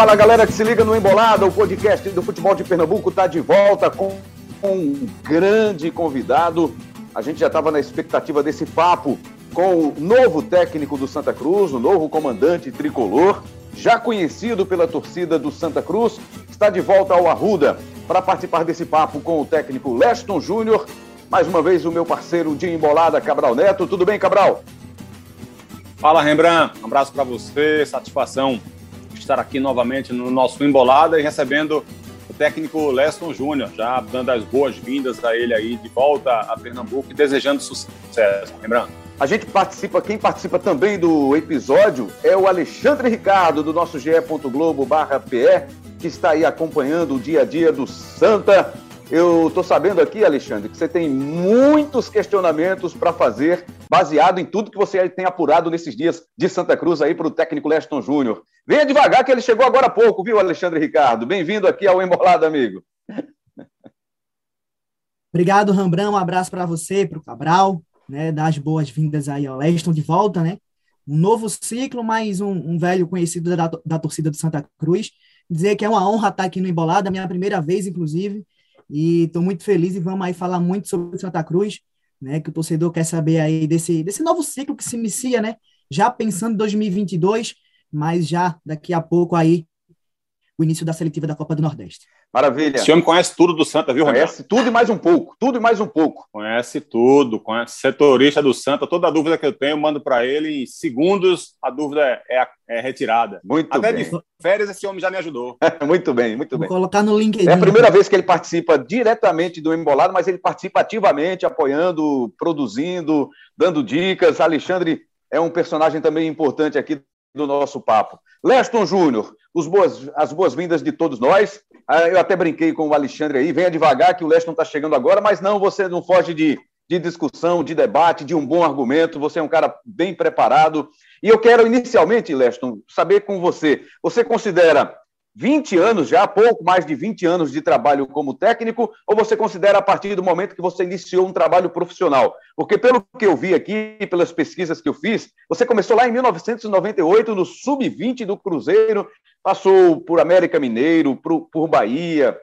Fala galera que se liga no Embolada, o podcast do futebol de Pernambuco está de volta com um grande convidado. A gente já estava na expectativa desse papo com o novo técnico do Santa Cruz, o novo comandante tricolor, já conhecido pela torcida do Santa Cruz, está de volta ao Arruda para participar desse papo com o técnico Leston Júnior. Mais uma vez o meu parceiro de embolada, Cabral Neto. Tudo bem, Cabral? Fala, Rembrandt. Um abraço para você. Satisfação estar aqui novamente no nosso Embolada e recebendo o técnico Leston Júnior, já dando as boas-vindas a ele aí de volta a Pernambuco e desejando sucesso. Lembrando. A gente participa, quem participa também do episódio é o Alexandre Ricardo, do nosso ge.globo.pe, que está aí acompanhando o dia a dia do Santa. Eu estou sabendo aqui, Alexandre, que você tem muitos questionamentos para fazer, baseado em tudo que você tem apurado nesses dias de Santa Cruz aí para o técnico Leston Júnior. Venha devagar, que ele chegou agora há pouco, viu, Alexandre Ricardo? Bem-vindo aqui ao Embolado, amigo. Obrigado, Rambran. Um abraço para você, para o Cabral, né? Dar as boas-vindas aí ao Leston de volta, né? Um novo ciclo, mais um, um velho conhecido da, da torcida do Santa Cruz. Dizer que é uma honra estar aqui no Embolada, minha primeira vez, inclusive. E estou muito feliz e vamos aí falar muito sobre Santa Cruz, né? Que o torcedor quer saber aí desse, desse novo ciclo que se inicia, né? Já pensando em 2022, mas já daqui a pouco aí o início da seletiva da Copa do Nordeste. Maravilha. Esse homem conhece tudo do Santa, viu, Conhece Renato? tudo e mais um pouco. Tudo e mais um pouco. Conhece tudo. Conhece setorista do Santa. Toda a dúvida que eu tenho, eu mando para ele. Em segundos, a dúvida é, é retirada. Muito Até bem. de férias, esse homem já me ajudou. muito bem, muito Vou bem. colocar no LinkedIn. É a primeira vez que ele participa diretamente do Embolado, mas ele participa ativamente, apoiando, produzindo, dando dicas. Alexandre é um personagem também importante aqui do nosso papo. Leston Júnior, boas, as boas-vindas de todos nós. Ah, eu até brinquei com o Alexandre aí, venha devagar que o Leston está chegando agora, mas não, você não foge de, de discussão, de debate, de um bom argumento, você é um cara bem preparado. E eu quero inicialmente, Leston, saber com você, você considera 20 anos já, pouco mais de 20 anos de trabalho como técnico, ou você considera a partir do momento que você iniciou um trabalho profissional? Porque, pelo que eu vi aqui, pelas pesquisas que eu fiz, você começou lá em 1998 no Sub-20 do Cruzeiro, passou por América Mineiro, por, por Bahia,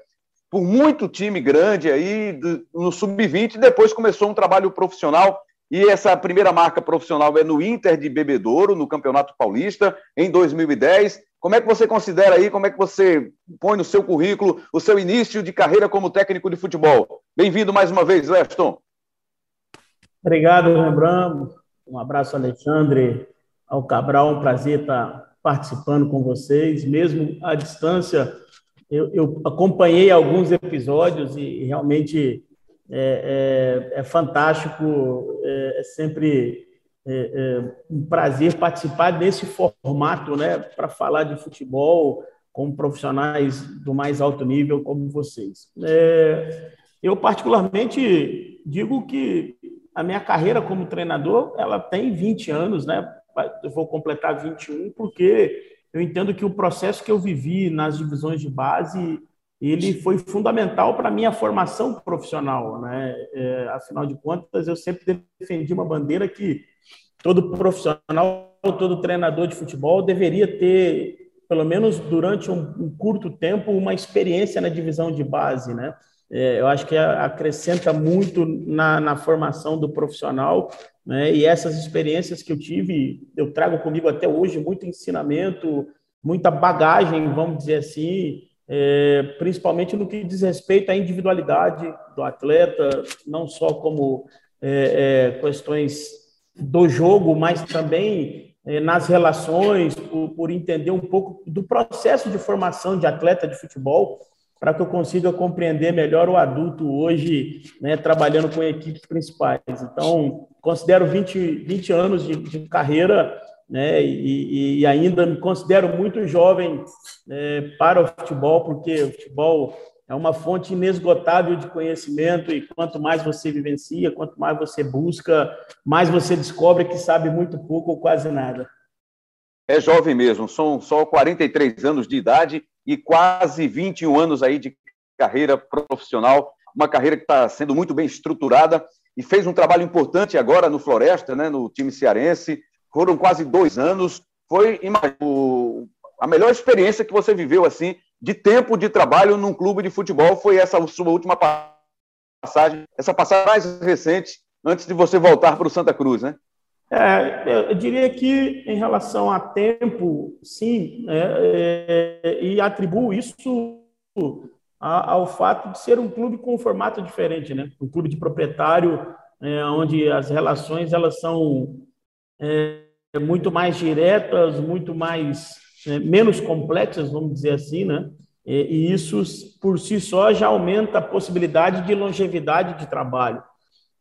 por muito time grande aí do, no Sub-20, e depois começou um trabalho profissional. E essa primeira marca profissional é no Inter de Bebedouro, no Campeonato Paulista, em 2010. Como é que você considera aí, como é que você põe no seu currículo o seu início de carreira como técnico de futebol? Bem-vindo mais uma vez, Leston. Obrigado, Rembrandt. Um abraço, Alexandre, ao Cabral. Um prazer estar participando com vocês, mesmo à distância. Eu, eu acompanhei alguns episódios e realmente é, é, é fantástico, é, é sempre é, é, um prazer participar desse formato, né, para falar de futebol com profissionais do mais alto nível como vocês. É, eu particularmente digo que a minha carreira como treinador, ela tem 20 anos, né? Eu vou completar 21 porque eu entendo que o processo que eu vivi nas divisões de base ele foi fundamental para a minha formação profissional. Né? É, afinal de contas, eu sempre defendi uma bandeira que todo profissional, todo treinador de futebol deveria ter, pelo menos durante um, um curto tempo, uma experiência na divisão de base. Né? É, eu acho que acrescenta muito na, na formação do profissional. Né? E essas experiências que eu tive, eu trago comigo até hoje muito ensinamento, muita bagagem, vamos dizer assim, é, principalmente no que diz respeito à individualidade do atleta, não só como é, é, questões do jogo, mas também é, nas relações, por, por, entender um pouco do processo de formação de atleta de futebol, para que eu consiga compreender melhor o adulto hoje, né, trabalhando com equipes principais. Então, considero 20, 20 anos de, de carreira né? E, e, ainda me considero muito jovem é, para o futebol, porque o futebol é uma fonte inesgotável de conhecimento e quanto mais você vivencia, quanto mais você busca, mais você descobre que sabe muito pouco ou quase nada. É jovem mesmo, são só 43 anos de idade e quase 21 anos aí de carreira profissional, uma carreira que está sendo muito bem estruturada e fez um trabalho importante agora no Floresta, né, no time cearense, foram quase dois anos. Foi a melhor experiência que você viveu assim de tempo de trabalho num clube de futebol foi essa sua última passagem, essa passagem mais recente antes de você voltar para o Santa Cruz, né? É, eu diria que em relação a tempo, sim, é, é, e atribuo isso ao fato de ser um clube com um formato diferente, né? Um clube de proprietário, é, onde as relações elas são é, muito mais diretas, muito mais é, menos complexas, vamos dizer assim, né? E, e isso por si só já aumenta a possibilidade de longevidade de trabalho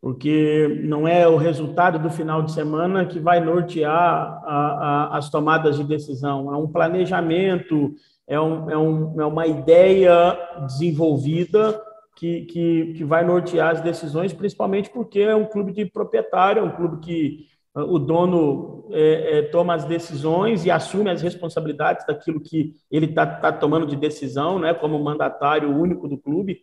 porque não é o resultado do final de semana que vai nortear a, a, as tomadas de decisão, é um planejamento, é, um, é, um, é uma ideia desenvolvida que, que, que, vai nortear as decisões, principalmente porque é um clube de proprietário, é um clube que o dono é, é, toma as decisões e assume as responsabilidades daquilo que ele está tá tomando de decisão, né, como mandatário único do clube.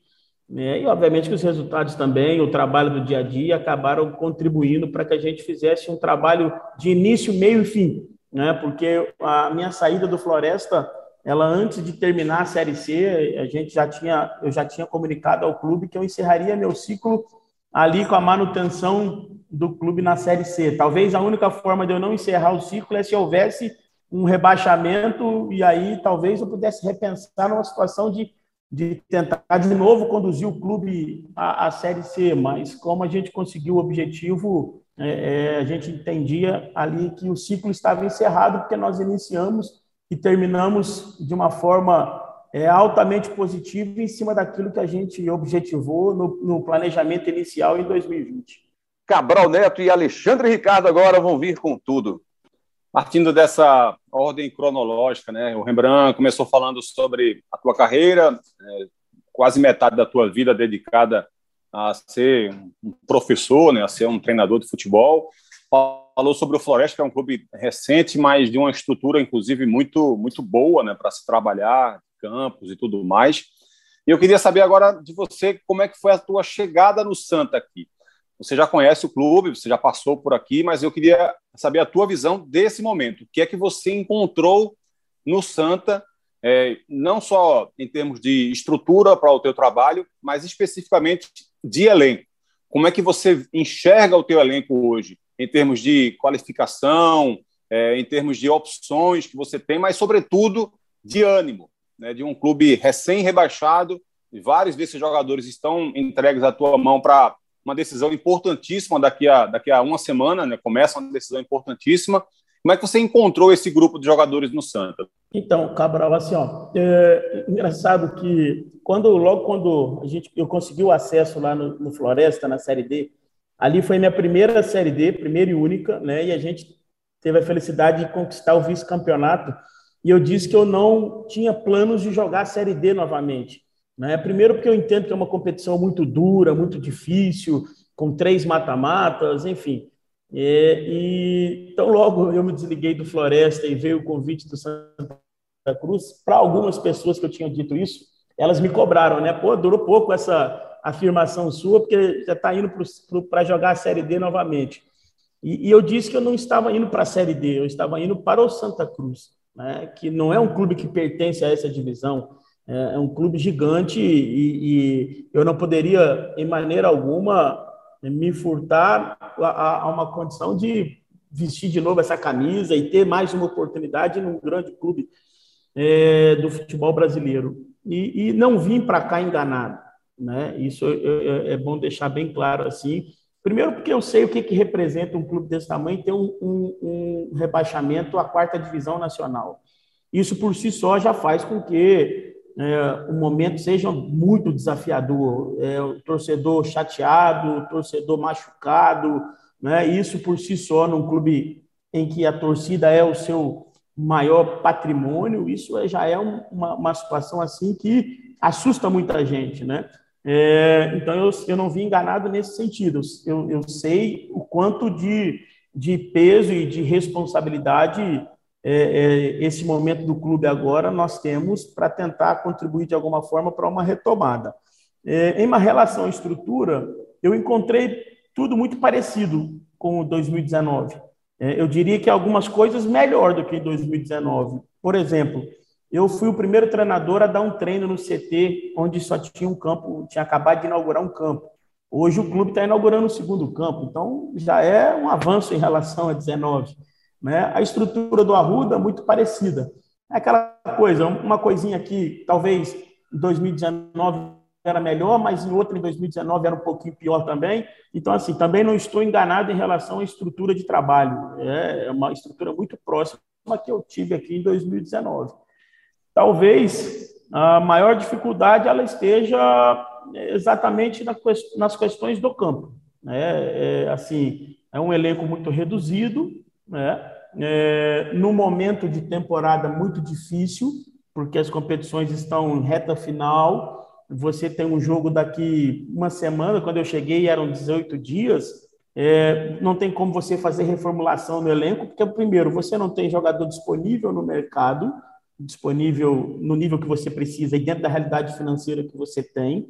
Né? E, obviamente, que os resultados também, o trabalho do dia a dia, acabaram contribuindo para que a gente fizesse um trabalho de início, meio e fim. Né? Porque a minha saída do Floresta, ela antes de terminar a Série C, a gente já tinha, eu já tinha comunicado ao clube que eu encerraria meu ciclo ali com a manutenção do clube na Série C. Talvez a única forma de eu não encerrar o ciclo é se houvesse um rebaixamento e aí talvez eu pudesse repensar numa situação de de tentar de novo conduzir o clube à, à Série C, mas como a gente conseguiu o objetivo, é, é, a gente entendia ali que o ciclo estava encerrado, porque nós iniciamos e terminamos de uma forma é, altamente positiva em cima daquilo que a gente objetivou no, no planejamento inicial em 2020. Cabral Neto e Alexandre Ricardo agora vão vir com tudo. Partindo dessa ordem cronológica, né? O Rembrandt começou falando sobre a tua carreira, é, quase metade da tua vida dedicada a ser um professor, né, a ser um treinador de futebol. Falou sobre o Floresta, que é um clube recente, mas de uma estrutura, inclusive, muito, muito boa né, para se trabalhar, campos e tudo mais. E eu queria saber agora de você como é que foi a tua chegada no Santa aqui. Você já conhece o clube, você já passou por aqui, mas eu queria saber a tua visão desse momento. O que é que você encontrou no Santa, é, não só em termos de estrutura para o teu trabalho, mas especificamente de elenco. Como é que você enxerga o teu elenco hoje, em termos de qualificação, é, em termos de opções que você tem, mas, sobretudo, de ânimo, né, de um clube recém-rebaixado, vários desses jogadores estão entregues à tua mão para uma decisão importantíssima daqui a, daqui a uma semana, né? Começa uma decisão importantíssima. Como é que você encontrou esse grupo de jogadores no Santa? Então, Cabral, assim, ó, é engraçado que quando logo quando a gente eu consegui o acesso lá no, no Floresta na Série D, ali foi minha primeira Série D, primeira e única, né? E a gente teve a felicidade de conquistar o vice-campeonato. E eu disse que eu não tinha planos de jogar a Série D novamente. Né? Primeiro, porque eu entendo que é uma competição muito dura, muito difícil, com três mata-matas, enfim. É, e, então, logo eu me desliguei do Floresta e veio o convite do Santa Cruz. Para algumas pessoas que eu tinha dito isso, elas me cobraram, né? Pô, durou pouco essa afirmação sua, porque já está indo para jogar a Série D novamente. E, e, eu disse que eu não estava indo para a Série D, eu estava indo para o Santa Cruz, né? que não é um clube que pertence a essa divisão. É, é um clube gigante e, e, eu não poderia, em maneira alguma, me furtar a, a, uma condição de vestir de novo essa camisa e ter mais uma oportunidade num grande clube é, do futebol brasileiro. E, e não vim para cá enganado. Né? Isso é, é, é, bom deixar bem claro assim. Primeiro, porque eu sei o que, que representa um clube desse tamanho ter um, um, um rebaixamento à quarta divisão nacional. Isso por si só já faz com que é, o momento seja muito desafiador, é, o torcedor chateado, o torcedor machucado, né? Isso por si só, num clube em que a torcida é o seu maior patrimônio, isso é, já é uma, uma situação assim que assusta muita gente, né? É, então eu, eu não vi enganado nesse sentido. Eu, eu sei o quanto de, de peso e de responsabilidade é, é, esse momento do clube agora nós temos para tentar contribuir de alguma forma para uma retomada. É, em uma relação à estrutura, eu encontrei tudo muito parecido com o 2019. É, eu diria que algumas coisas melhor do que em 2019. Por exemplo, eu fui o primeiro treinador a dar um treino no CT, onde só tinha um campo, tinha acabado de inaugurar um campo. Hoje o clube está inaugurando o segundo campo, então já é um avanço em relação a 19. Né? A estrutura do Arruda é muito parecida. É aquela coisa, uma coisinha que talvez em 2019 era melhor, mas em outra, em 2019, era um pouquinho pior também. Então, assim, também não estou enganado em relação à estrutura de trabalho. É uma estrutura muito próxima que eu tive aqui em 2019. Talvez a maior dificuldade ela esteja exatamente nas questões do campo. Né? É, assim, é um elenco muito reduzido, né? É, no momento de temporada muito difícil, porque as competições estão em reta final, você tem um jogo daqui uma semana, quando eu cheguei eram 18 dias, é, não tem como você fazer reformulação no elenco, porque, primeiro, você não tem jogador disponível no mercado, disponível no nível que você precisa e dentro da realidade financeira que você tem.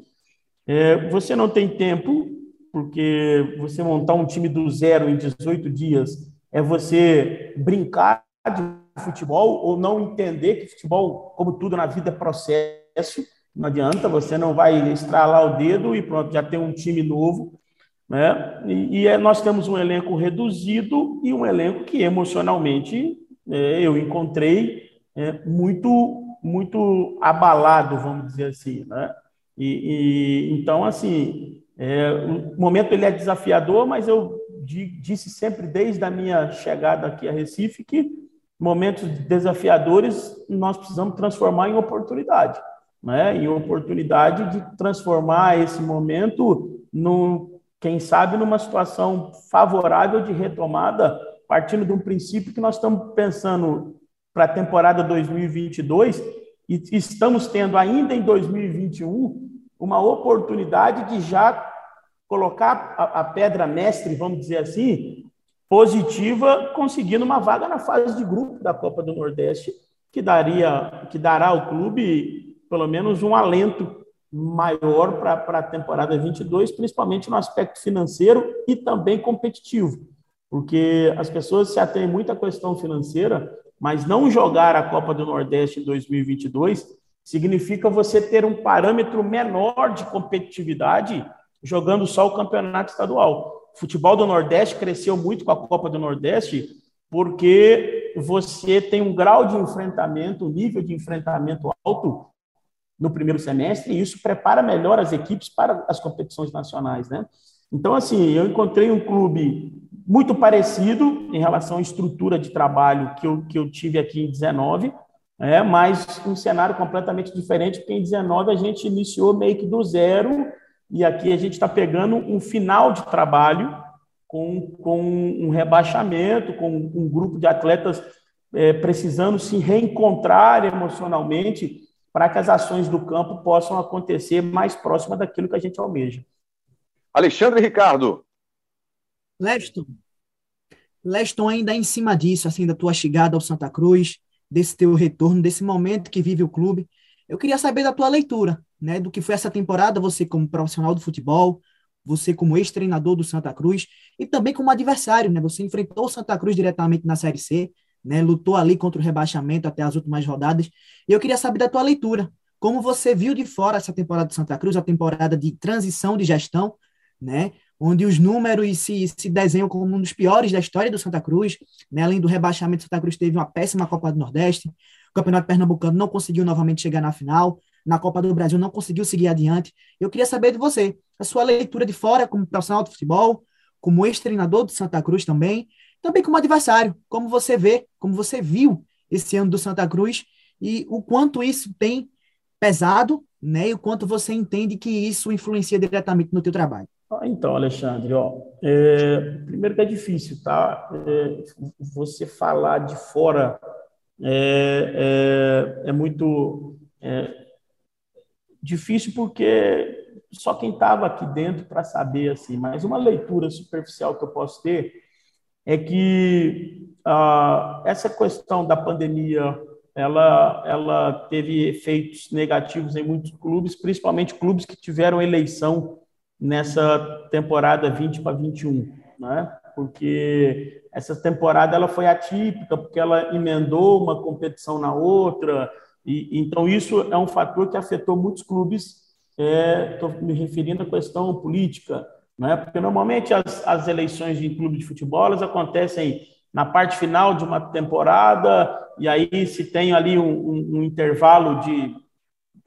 É, você não tem tempo, porque você montar um time do zero em 18 dias é você brincar de futebol ou não entender que futebol, como tudo na vida, é processo. Não adianta, você não vai estralar o dedo e pronto, já tem um time novo. Né? E, e é, nós temos um elenco reduzido e um elenco que emocionalmente é, eu encontrei é, muito, muito abalado, vamos dizer assim. Né? E, e então, assim, é, o momento ele é desafiador, mas eu disse sempre desde a minha chegada aqui a Recife que momentos desafiadores nós precisamos transformar em oportunidade né, em oportunidade de transformar esse momento, no, quem sabe, numa situação favorável de retomada, partindo de um princípio que nós estamos pensando para a temporada 2022 e estamos tendo ainda em 2021 uma oportunidade de já colocar a, a pedra mestre, vamos dizer assim, positiva, conseguindo uma vaga na fase de grupo da Copa do Nordeste, que daria, que dará ao clube pelo menos um alento maior para a temporada 22, principalmente no aspecto financeiro e também competitivo, porque as pessoas se atêm muito à questão financeira, mas não jogar a Copa do Nordeste em 2022 significa você ter um parâmetro menor de competitividade jogando só o campeonato estadual. O futebol do Nordeste cresceu muito com a Copa do Nordeste porque você tem um grau de enfrentamento, um nível de enfrentamento alto no primeiro semestre, e isso prepara melhor as equipes para as competições nacionais, né? Então, assim, eu encontrei um clube muito parecido em relação à estrutura de trabalho que eu, que eu tive aqui em 19, é, mas um cenário completamente diferente, porque em 19 a gente iniciou meio que do zero, e aqui a gente está pegando um final de trabalho com, com um rebaixamento, com um grupo de atletas é, precisando se reencontrar emocionalmente para que as ações do campo possam acontecer mais próxima daquilo que a gente almeja. Alexandre Ricardo. Leston. Leston, ainda em cima disso, assim, da tua chegada ao Santa Cruz, desse teu retorno, desse momento que vive o clube, eu queria saber da tua leitura, né, do que foi essa temporada, você como profissional do futebol, você como ex-treinador do Santa Cruz e também como adversário, né? Você enfrentou o Santa Cruz diretamente na Série C, né? Lutou ali contra o rebaixamento até as últimas rodadas. E eu queria saber da tua leitura. Como você viu de fora essa temporada do Santa Cruz, a temporada de transição de gestão, né? Onde os números se, se desenham como um dos piores da história do Santa Cruz, né? Além do rebaixamento, o Santa Cruz teve uma péssima Copa do Nordeste. O Campeonato Pernambucano não conseguiu novamente chegar na final. Na Copa do Brasil não conseguiu seguir adiante. Eu queria saber de você, a sua leitura de fora como profissional de futebol, como ex-treinador do Santa Cruz também, também como adversário, como você vê, como você viu esse ano do Santa Cruz e o quanto isso tem pesado, né? E o quanto você entende que isso influencia diretamente no teu trabalho. Então, Alexandre, ó, é, primeiro que é difícil, tá? É, você falar de fora é, é, é muito é, difícil porque só quem estava aqui dentro para saber assim. Mas uma leitura superficial que eu posso ter é que ah, essa questão da pandemia ela, ela teve efeitos negativos em muitos clubes, principalmente clubes que tiveram eleição nessa temporada 20 para 21. Né? Porque essa temporada ela foi atípica, porque ela emendou uma competição na outra, e então isso é um fator que afetou muitos clubes. Estou é, me referindo à questão política, né? Porque normalmente as, as eleições de clube de futebol elas acontecem na parte final de uma temporada e aí se tem ali um, um, um intervalo de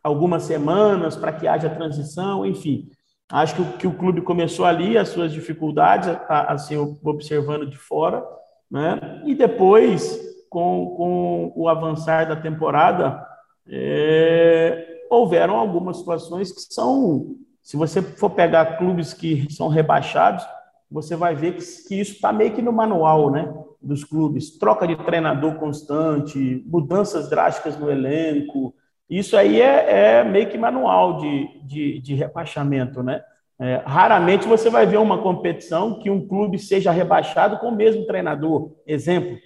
algumas semanas para que haja transição, enfim. Acho que o, que o clube começou ali as suas dificuldades a, a se observando de fora, né? E depois, com, com o avançar da temporada, é, houveram algumas situações que são se você for pegar clubes que são rebaixados, você vai ver que, que isso está meio que no manual né, dos clubes. Troca de treinador constante, mudanças drásticas no elenco. Isso aí é, é meio que manual de, de, de rebaixamento. Né? É, raramente você vai ver uma competição que um clube seja rebaixado com o mesmo treinador. Exemplo,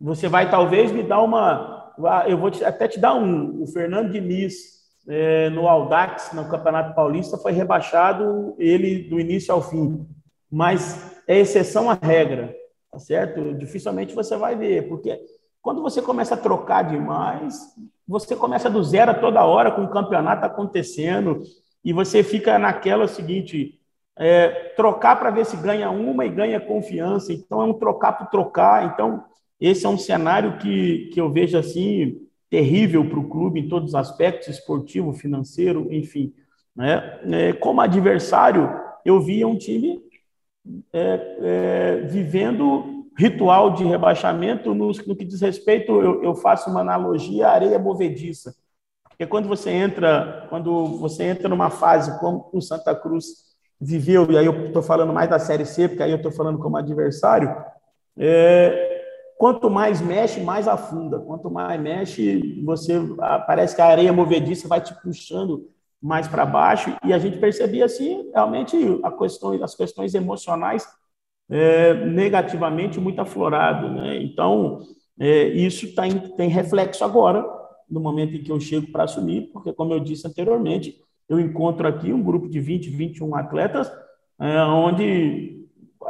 você vai talvez me dar uma. Eu vou te, até te dar um. O Fernando Diniz é, no Audax, no Campeonato Paulista, foi rebaixado ele do início ao fim. Mas é exceção à regra, tá certo? Dificilmente você vai ver, porque quando você começa a trocar demais, você começa do zero toda hora com o campeonato acontecendo e você fica naquela seguinte, é, trocar para ver se ganha uma e ganha confiança. Então, é um trocar por trocar. Então, esse é um cenário que, que eu vejo assim terrível para o clube em todos os aspectos, esportivo, financeiro, enfim. Né? É, como adversário, eu via um time é, é, vivendo ritual de rebaixamento no, no que diz respeito, eu, eu, faço uma analogia à areia movediça. Porque quando você entra, quando você entra numa fase como o Santa Cruz viveu, e aí eu estou falando mais da Série C, porque aí eu estou falando como adversário, é, quanto mais mexe, mais afunda. Quanto mais mexe, você parece que a areia movediça vai te puxando mais para baixo. E a gente percebia assim, realmente a questão, as questões emocionais é, negativamente muito aflorado, né? Então é, isso tá em, tem reflexo agora no momento em que eu chego para assumir, porque como eu disse anteriormente, eu encontro aqui um grupo de 20, 21 atletas, é, onde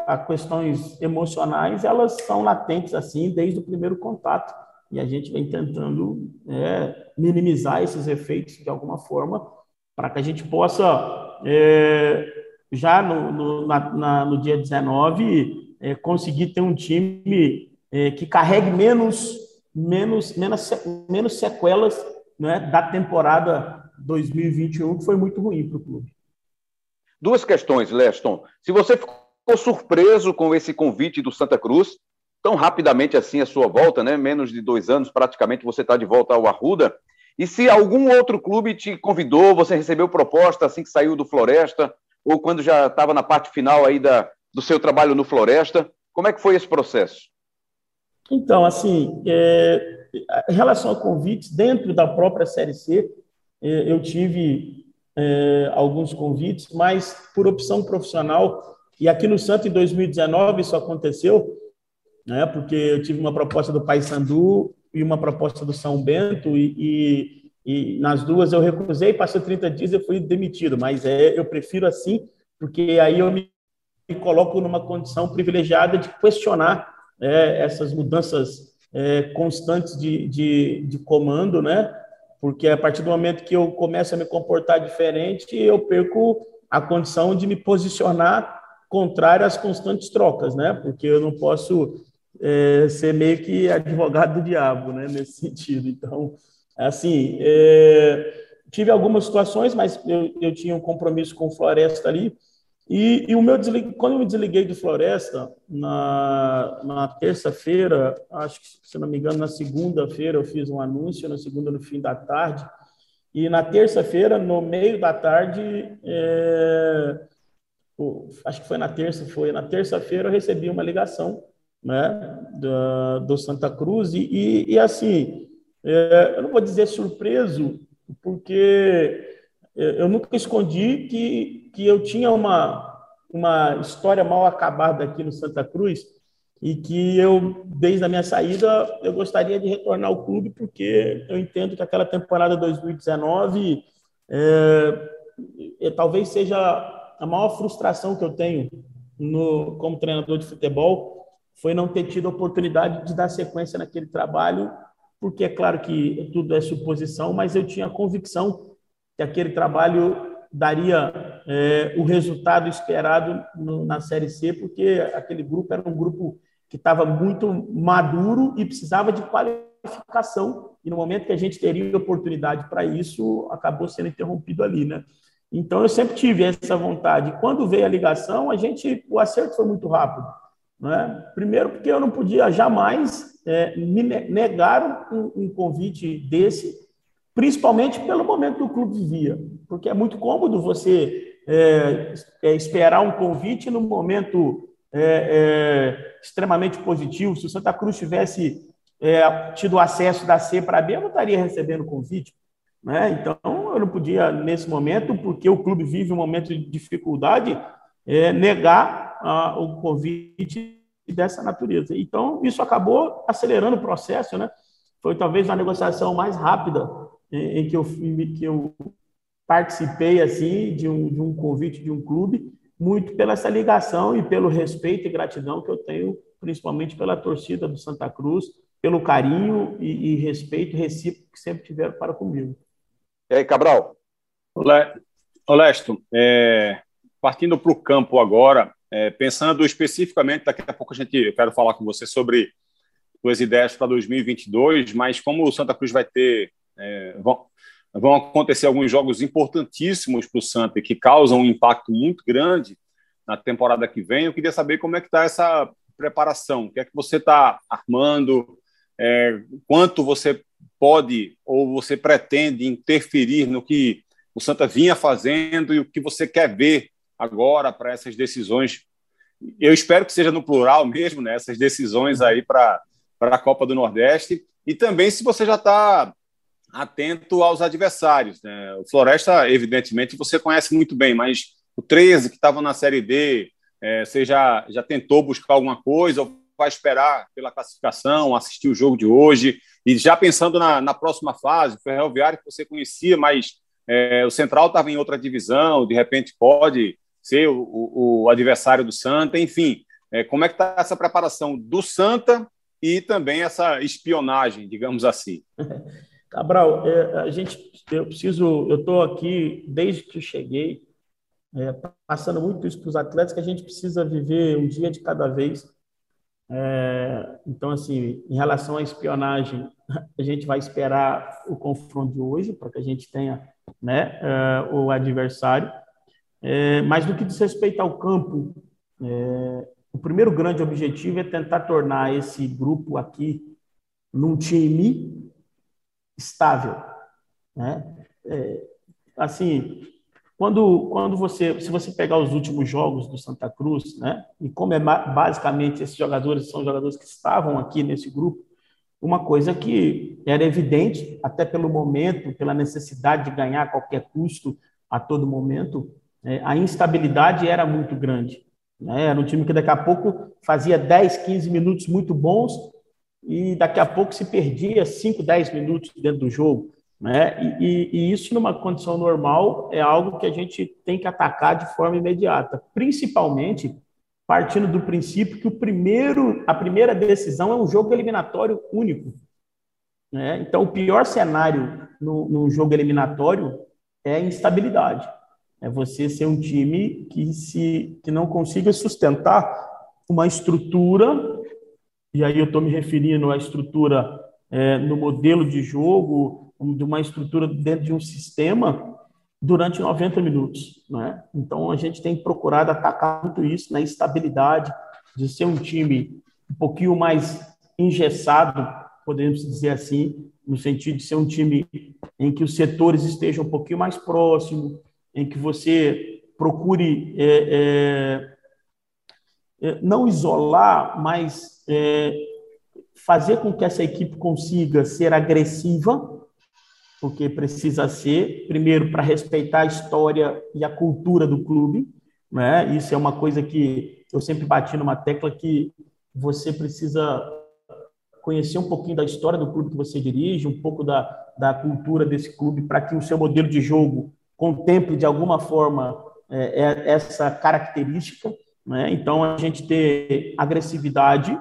as questões emocionais elas são latentes assim desde o primeiro contato e a gente vem tentando é, minimizar esses efeitos de alguma forma para que a gente possa é, já no, no, na, na, no dia 19 é, conseguir ter um time é, que carregue menos menos menos menos sequelas né, da temporada 2021 que foi muito ruim para o clube. Duas questões, Leston. Se você ficou ficou surpreso com esse convite do Santa Cruz, tão rapidamente assim a sua volta, né? Menos de dois anos, praticamente, você está de volta ao Arruda. E se algum outro clube te convidou, você recebeu proposta assim que saiu do Floresta, ou quando já estava na parte final aí da, do seu trabalho no Floresta, como é que foi esse processo? Então, assim, é, em relação a convites, dentro da própria Série C, é, eu tive é, alguns convites, mas por opção profissional, e aqui no Santo, em 2019, isso aconteceu, né, porque eu tive uma proposta do Paysandu e uma proposta do São Bento, e, e, e nas duas eu recusei, passou 30 dias e fui demitido, mas é, eu prefiro assim, porque aí eu me coloco numa condição privilegiada de questionar é, essas mudanças é, constantes de, de, de comando, né? Porque a partir do momento que eu começo a me comportar diferente, eu perco a condição de me posicionar contrário às constantes trocas, né? Porque eu não posso é, ser meio que advogado do diabo, né? Nesse sentido. Então, assim, é, tive algumas situações, mas eu, eu tinha um compromisso com Floresta ali. E, e o meu desligue, quando eu me desliguei do Floresta, na, na terça-feira, acho que, se não me engano, na segunda-feira eu fiz um anúncio, na segunda, no fim da tarde, e na terça-feira, no meio da tarde, é, acho que foi na terça, foi. Na terça-feira eu recebi uma ligação, né, do, do Santa Cruz e, e, assim, é, eu não vou dizer surpreso, porque eu nunca escondi que, que eu tinha uma, uma história mal acabada aqui no Santa Cruz e que eu, desde a minha saída, eu gostaria de retornar ao clube porque eu entendo que aquela temporada 2019 é, talvez seja a maior frustração que eu tenho no, como treinador de futebol foi não ter tido a oportunidade de dar sequência naquele trabalho, porque é claro que tudo é suposição, mas eu tinha a convicção que aquele trabalho daria é, o resultado esperado no, na Série C, porque aquele grupo era um grupo que estava muito maduro e precisava de qualificação, e no momento que a gente teria oportunidade para isso, acabou sendo interrompido ali, né? Então eu sempre tive essa vontade. Quando veio a ligação, a gente, o acerto foi muito rápido. Né? Primeiro, porque eu não podia jamais é, me negar um, um, convite desse, principalmente pelo momento que o clube vivia, porque é muito cômodo você é, é, esperar um convite no momento é, é, extremamente positivo. Se o Santa Cruz tivesse é, tido acesso da C para B, eu não estaria recebendo convite. Né? Então, eu não podia, nesse momento, porque o clube vive um momento de dificuldade, negar ah, o convite dessa natureza. Então, isso acabou acelerando o processo, né? Foi talvez a negociação mais rápida em, em que, eu, que eu participei assim de um, de um convite de um clube, muito pela essa ligação e pelo respeito e gratidão que eu tenho, principalmente pela torcida do Santa Cruz, pelo carinho e, e respeito recíproco que sempre tiveram para comigo. E aí, Cabral? Olesto, é, partindo para o campo agora, é, pensando especificamente, daqui a pouco a gente, eu quero falar com você sobre suas ideias para 2022, mas como o Santa Cruz vai ter, é, vão, vão acontecer alguns jogos importantíssimos para o Santa que causam um impacto muito grande na temporada que vem, eu queria saber como é que está essa preparação, o que é que você está armando, é, quanto você pode ou você pretende interferir no que o Santa vinha fazendo e o que você quer ver agora para essas decisões. Eu espero que seja no plural mesmo, né? Essas decisões aí para a Copa do Nordeste. E também se você já está atento aos adversários. Né? O Floresta, evidentemente, você conhece muito bem, mas o 13, que estava na Série D, é, você já, já tentou buscar alguma coisa vai esperar pela classificação, assistir o jogo de hoje? E já pensando na, na próxima fase, o Ferroviário que você conhecia, mas é, o Central estava em outra divisão, de repente pode ser o, o adversário do Santa, enfim. É, como é que está essa preparação do Santa e também essa espionagem, digamos assim? Cabral, é, a gente, eu preciso, eu estou aqui desde que cheguei, é, passando muito isso para os atletas, que a gente precisa viver um dia de cada vez. É, então, assim, em relação à espionagem, a gente vai esperar o confronto de hoje para que a gente tenha né, é, o adversário. É, mas no que diz respeito ao campo, é, o primeiro grande objetivo é tentar tornar esse grupo aqui num time estável, né? É, assim, quando quando você se você pegar os últimos jogos do Santa Cruz, né? E como é basicamente esses jogadores são jogadores que estavam aqui nesse grupo, uma coisa que era evidente até pelo momento, pela necessidade de ganhar a qualquer custo a todo momento, é, a instabilidade era muito grande. Né? Era um time que daqui a pouco fazia 10, 15 minutos muito bons e daqui a pouco se perdia 5, 10 minutos dentro do jogo. Né? E, e, e, isso, numa condição normal, é algo que a gente tem que atacar de forma imediata, principalmente partindo do princípio que o primeiro, a primeira decisão é um jogo eliminatório único. Né? Então, o pior cenário no, no jogo eliminatório é a instabilidade. É você ser um time que, se, que não consiga sustentar uma estrutura, e aí eu estou me referindo à estrutura é, no modelo de jogo, de uma estrutura dentro de um sistema, durante 90 minutos. Né? Então, a gente tem procurado atacar muito isso na estabilidade, de ser um time um pouquinho mais engessado, podemos dizer assim, no sentido de ser um time em que os setores estejam um pouquinho mais próximos, em que você procure é, é, é, não isolar, mas é, fazer com que essa equipe consiga ser agressiva, porque precisa ser, primeiro, para respeitar a história e a cultura do clube. Né? Isso é uma coisa que eu sempre bati numa tecla que você precisa conhecer um pouquinho da história do clube que você dirige, um pouco da, da cultura desse clube, para que o seu modelo de jogo contemple de alguma forma é, é, essa característica. Né? Então, a gente ter agressividade,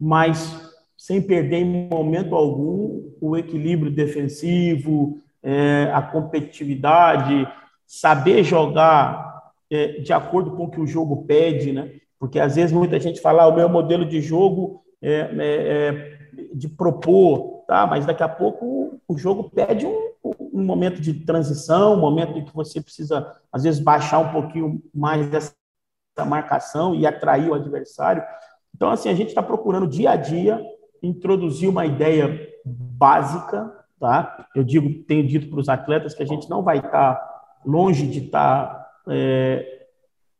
mas sem perder em momento algum o equilíbrio defensivo, é, a competitividade, saber jogar é, de acordo com o que o jogo pede, né? Porque às vezes muita gente fala, ah, o meu modelo de jogo é, é, é de propor, tá? Mas daqui a pouco o jogo pede um, um momento de transição, um momento em que você precisa às vezes baixar um pouquinho mais dessa marcação e atrair o adversário. Então assim a gente está procurando dia a dia introduzir uma ideia básica, tá? Eu digo, tenho dito para os atletas que a gente não vai estar tá longe de estar tá, é,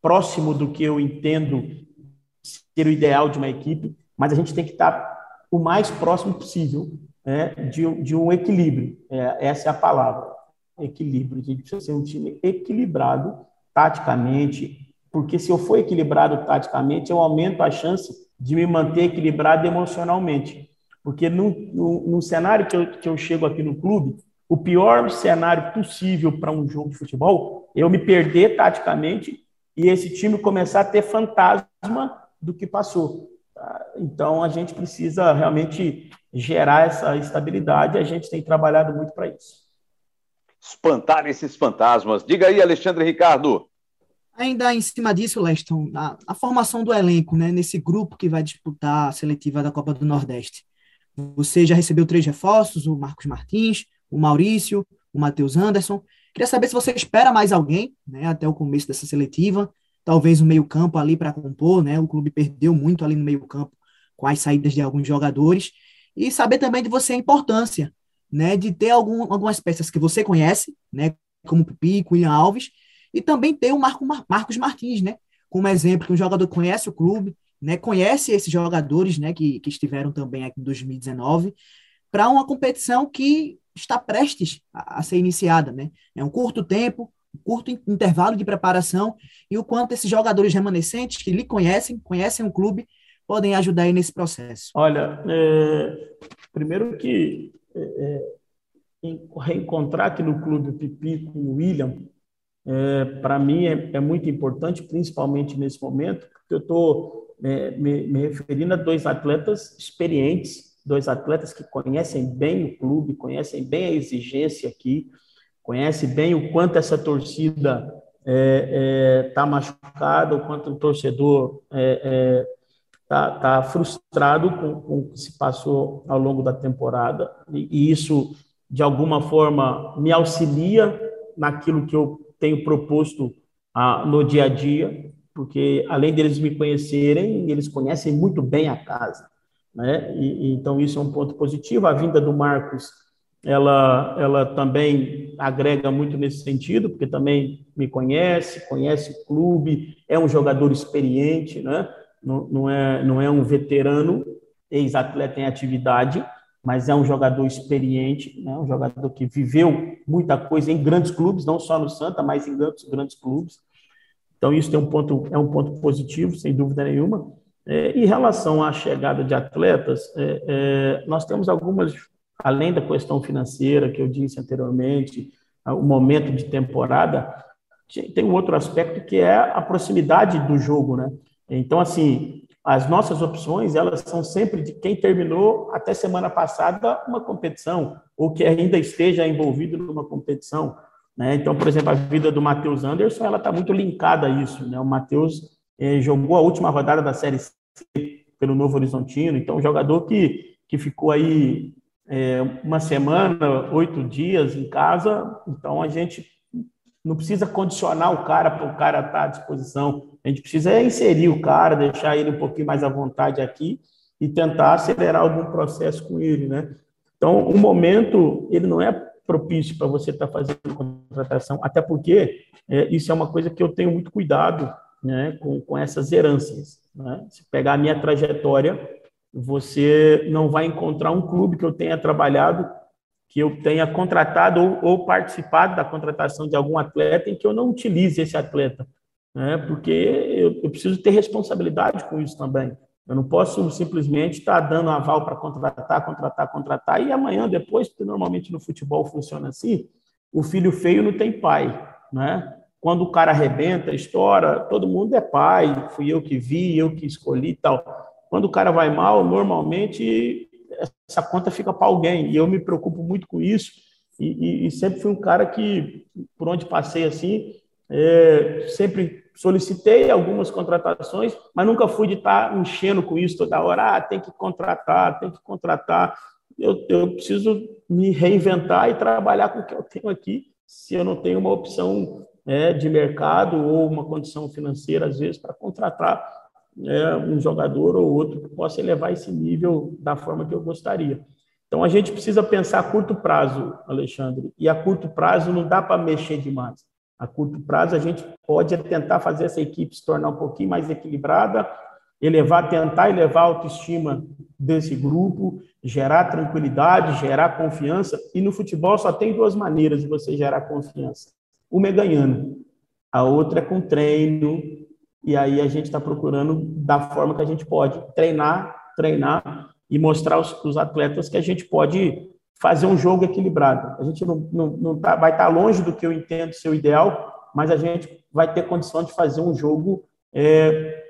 próximo do que eu entendo ser o ideal de uma equipe, mas a gente tem que estar tá o mais próximo possível né, de, de um equilíbrio. É, essa é a palavra, equilíbrio. A gente precisa ser um time equilibrado taticamente, porque se eu for equilibrado taticamente, eu aumento a chance de me manter equilibrado emocionalmente. Porque no, no, cenário que eu, que eu chego aqui no clube, o pior cenário possível para um jogo de futebol eu me perder taticamente e esse time começar a ter fantasma do que passou. Tá? Então a gente precisa realmente gerar essa estabilidade a gente tem trabalhado muito para isso. Espantar esses fantasmas. Diga aí, Alexandre Ricardo. Ainda em cima disso, Leston, a, a, formação do elenco, né, nesse grupo que vai disputar a seletiva da Copa do Nordeste. Você já recebeu três reforços, o Marcos Martins, o Maurício, o Matheus Anderson. Queria saber se você espera mais alguém, né, até o começo dessa seletiva, talvez o meio-campo ali para compor, né? O clube perdeu muito ali no meio-campo com as saídas de alguns jogadores e saber também de você a importância, né, de ter algum, algumas peças que você conhece, né, como o Pico, William Alves, e também ter o Marco, Marcos Martins, né? Como exemplo, que um jogador conhece o clube, né? Conhece esses jogadores, né? Que, que estiveram também aqui em 2019, para uma competição que está prestes a, a, ser iniciada, né? É um curto tempo, um curto intervalo de preparação e o quanto esses jogadores remanescentes que lhe conhecem, conhecem o clube, podem ajudar aí nesse processo. Olha, é, primeiro que é, é, reencontrar aqui no clube o Pipi com o William é, para mim é, é, muito importante, principalmente nesse momento, porque eu estou é, me, me, referindo a dois atletas experientes, dois atletas que conhecem bem o clube, conhecem bem a exigência aqui, conhecem bem o quanto essa torcida está é, é, machucada, o quanto o torcedor está é, tá frustrado com, com o que se passou ao longo da temporada, e, e isso, de alguma forma, me auxilia naquilo que eu tenho proposto ah, no dia a dia, porque além deles me conhecerem, eles conhecem muito bem a casa, né? E, então isso é um ponto positivo. A vinda do Marcos, ela, ela também agrega muito nesse sentido, porque também me conhece, conhece o clube, é um jogador experiente, né? Não, não é, não é um veterano, ex-atleta em atividade, mas é um jogador experiente, né? um jogador que viveu muita coisa em grandes clubes, não só no Santa, mas em grandes, grandes clubes. Então isso tem um ponto, é um ponto positivo, sem dúvida nenhuma. É, em relação à chegada de atletas, é, é, nós temos algumas, além da questão financeira que eu disse anteriormente, o momento de temporada, tem um outro aspecto que é a proximidade do jogo, né? Então, assim, as nossas opções, elas são sempre de quem terminou até semana passada uma competição, ou que ainda esteja envolvido numa competição. Né? Então, por exemplo, a vida do Matheus Anderson, ela está muito linkada a isso. Né? O Matheus eh, jogou a última rodada da Série C pelo Novo Horizontino, então, um jogador que, que ficou aí eh, uma semana, oito dias em casa, então a gente não precisa condicionar o cara para o cara estar tá à disposição. A gente precisa inserir o cara, deixar ele um pouquinho mais à vontade aqui e tentar acelerar algum processo com ele, né? Então, o momento, ele não é propício para você estar tá fazendo contratação, até porque é, isso é uma coisa que eu tenho muito cuidado né, com, com essas heranças. Né? Se pegar a minha trajetória, você não vai encontrar um clube que eu tenha trabalhado que eu tenha contratado ou, ou, participado da contratação de algum atleta em que eu não utilize esse atleta, né? porque eu, eu preciso ter responsabilidade com isso também. Eu não posso simplesmente estar dando aval para contratar, contratar, contratar, e amanhã, depois, porque normalmente no futebol funciona assim, o filho feio não tem pai, né? quando o cara arrebenta, estoura, todo mundo é pai, fui eu que vi, eu que escolhi e tal. Quando o cara vai mal, normalmente essa conta fica para alguém, e eu me preocupo muito com isso, e, e, e, sempre fui um cara que, por onde passei assim, é, sempre solicitei algumas contratações, mas nunca fui de estar tá enchendo com isso toda hora. Ah, tem que contratar, tem que contratar. Eu, eu preciso me reinventar e trabalhar com o que eu tenho aqui, se eu não tenho uma opção é, de mercado ou uma condição financeira, às vezes, para contratar é, um jogador ou outro que possa elevar esse nível da forma que eu gostaria. Então, a gente precisa pensar a curto prazo, Alexandre, e a curto prazo não dá para mexer demais. A curto prazo, a gente pode tentar fazer essa equipe se tornar um pouquinho mais equilibrada, elevar, tentar elevar a autoestima desse grupo, gerar tranquilidade, gerar confiança. E no futebol só tem duas maneiras de você gerar confiança. Uma é ganhando, a outra é com treino. E aí a gente está procurando da forma que a gente pode treinar, treinar e mostrar aos, os atletas que a gente pode fazer um jogo equilibrado. A gente não, não, não tá, vai estar tá longe do que eu entendo ser o ideal, mas a gente vai ter condição de fazer um jogo é,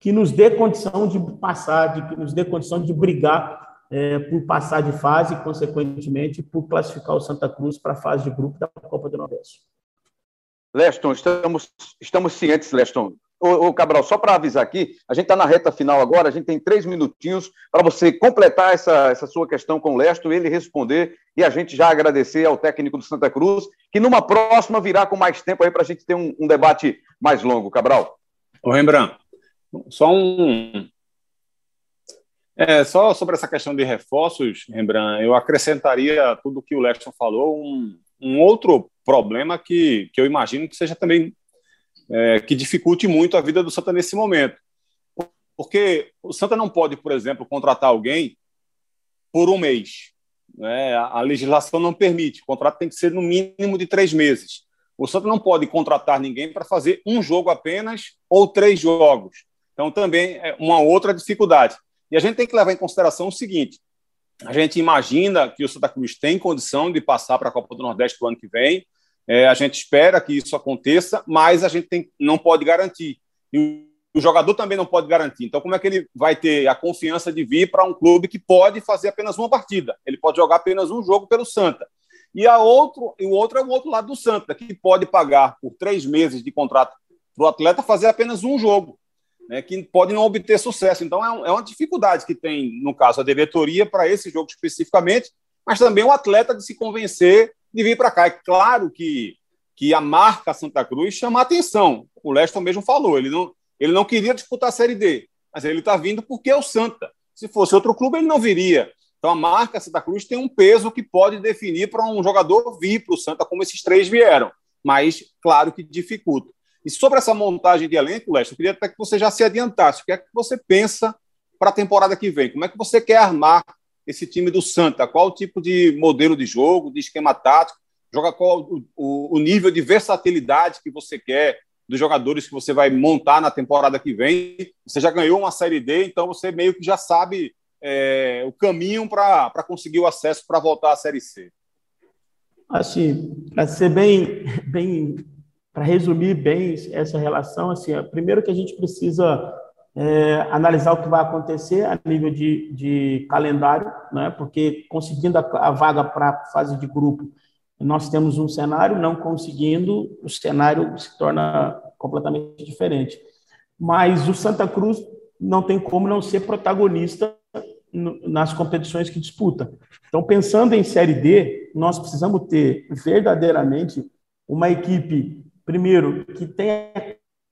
que nos dê condição de passar, de, que nos dê condição de brigar é, por passar de fase e, consequentemente, por classificar o Santa Cruz para a fase de grupo da Copa do Nordeste. Leston, estamos, estamos cientes, Leston, ô, ô Cabral, só para avisar aqui, a gente está na reta final agora, a gente tem três minutinhos para você completar essa, essa sua questão com o Lesto, ele responder e a gente já agradecer ao técnico do Santa Cruz, que numa próxima virá com mais tempo aí para a gente ter um, um, debate mais longo, Cabral. Ô Rembrandt, só um. É, só sobre essa questão de reforços, Rembrandt, eu acrescentaria tudo que o Leston falou, um, um outro problema que, que eu imagino que seja também é, que dificulte muito a vida do Santa nesse momento. Porque o Santa não pode, por exemplo, contratar alguém por um mês. Né? A legislação não permite. O contrato tem que ser no mínimo de três meses. O Santa não pode contratar ninguém para fazer um jogo apenas ou três jogos. Então, também é uma outra dificuldade. E a gente tem que levar em consideração o seguinte: a gente imagina que o Santa Cruz tem condição de passar para a Copa do Nordeste no ano que vem, é, a gente espera que isso aconteça, mas a gente tem, não pode garantir. E o jogador também não pode garantir. Então, como é que ele vai ter a confiança de vir para um clube que pode fazer apenas uma partida? Ele pode jogar apenas um jogo pelo Santa. E a outro, o outro é o outro lado do Santa, que pode pagar por três meses de contrato para o atleta fazer apenas um jogo, né, que pode não obter sucesso. Então, é, um, é uma dificuldade que tem, no caso, a diretoria para esse jogo especificamente, mas também o atleta de se convencer de vir para cá. É claro que, que a marca Santa Cruz chama a atenção. O Leston mesmo falou, ele não, ele não queria disputar a Série D, mas ele está vindo porque é o Santa. Se fosse outro clube, ele não viria. Então a marca Santa Cruz tem um peso que pode definir para um jogador vir para o Santa, como esses três vieram. Mas, claro que dificulta. E sobre essa montagem de elenco, Leste, eu queria até que você já se adiantasse. O que é que você pensa para a temporada que vem? Como é que você quer armar esse time do Santa? Qual o tipo de modelo de jogo, de esquema tático? Joga qual o, o, o nível de versatilidade que você quer dos jogadores que você vai montar na temporada que vem? Você já ganhou uma Série D, então você meio que já sabe é, o caminho para conseguir o acesso para voltar à Série C. Assim, para ser bem, bem para resumir bem essa relação, assim, primeiro que a gente precisa é, analisar o que vai acontecer a nível de, de calendário, né? porque conseguindo a, a vaga para fase de grupo, nós temos um cenário, não conseguindo, o cenário se torna completamente diferente. Mas o Santa Cruz não tem como não ser protagonista nas competições que disputa. Então, pensando em Série D, nós precisamos ter verdadeiramente uma equipe, primeiro, que tenha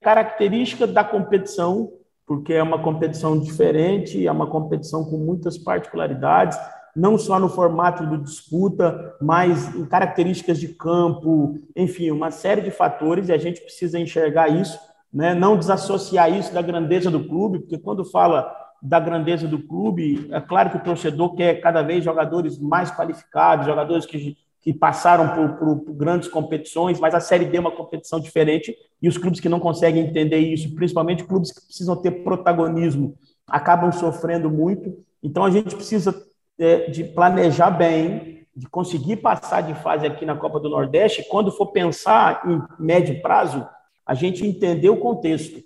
característica da competição porque é uma competição diferente, é uma competição com muitas particularidades, não só no formato de disputa, mas em características de campo, enfim, uma série de fatores, e a gente precisa enxergar isso, né? não desassociar isso da grandeza do clube, porque quando fala da grandeza do clube, é claro que o torcedor quer cada vez jogadores mais qualificados, jogadores que que passaram por, por, por, grandes competições, mas a Série D é uma competição diferente e os clubes que não conseguem entender isso, principalmente clubes que precisam ter protagonismo, acabam sofrendo muito. Então a gente precisa é, de planejar bem, de conseguir passar de fase aqui na Copa do Nordeste, quando for pensar em médio prazo, a gente entender o contexto.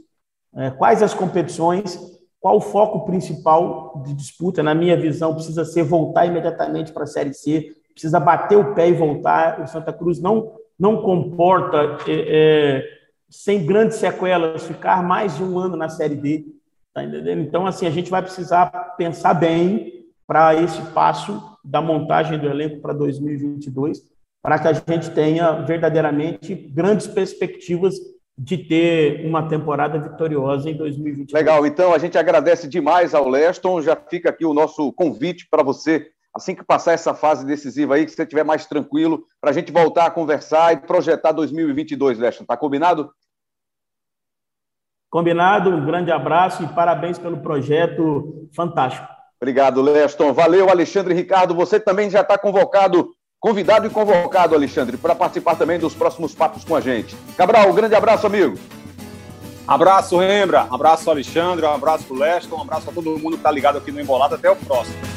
É, quais as competições, qual o foco principal de disputa, na minha visão, precisa ser voltar imediatamente para a Série C, precisa bater o pé e voltar. O Santa Cruz não, não comporta, é, é, sem grandes sequelas, ficar mais de um ano na Série D. Tá entendendo? Então, assim, a gente vai precisar pensar bem para esse passo da montagem do elenco para 2022, para que a gente tenha verdadeiramente grandes perspectivas de ter uma temporada vitoriosa em 2022. Legal, então a gente agradece demais ao Leston. Já fica aqui o nosso convite para você, assim que passar essa fase decisiva aí, que você estiver mais tranquilo, para a gente voltar a conversar e projetar 2022, Leston. Tá combinado? Combinado, um grande abraço e parabéns pelo projeto fantástico. Obrigado, Leston. Valeu, Alexandre Ricardo. Você também já está convocado, convidado e convocado, Alexandre, para participar também dos próximos papos com a gente. Cabral, um grande abraço, amigo. Abraço, Rembra. Abraço, Alexandre. Um abraço Leston. Um abraço a todo mundo que está ligado aqui no Embolado. Até o próximo.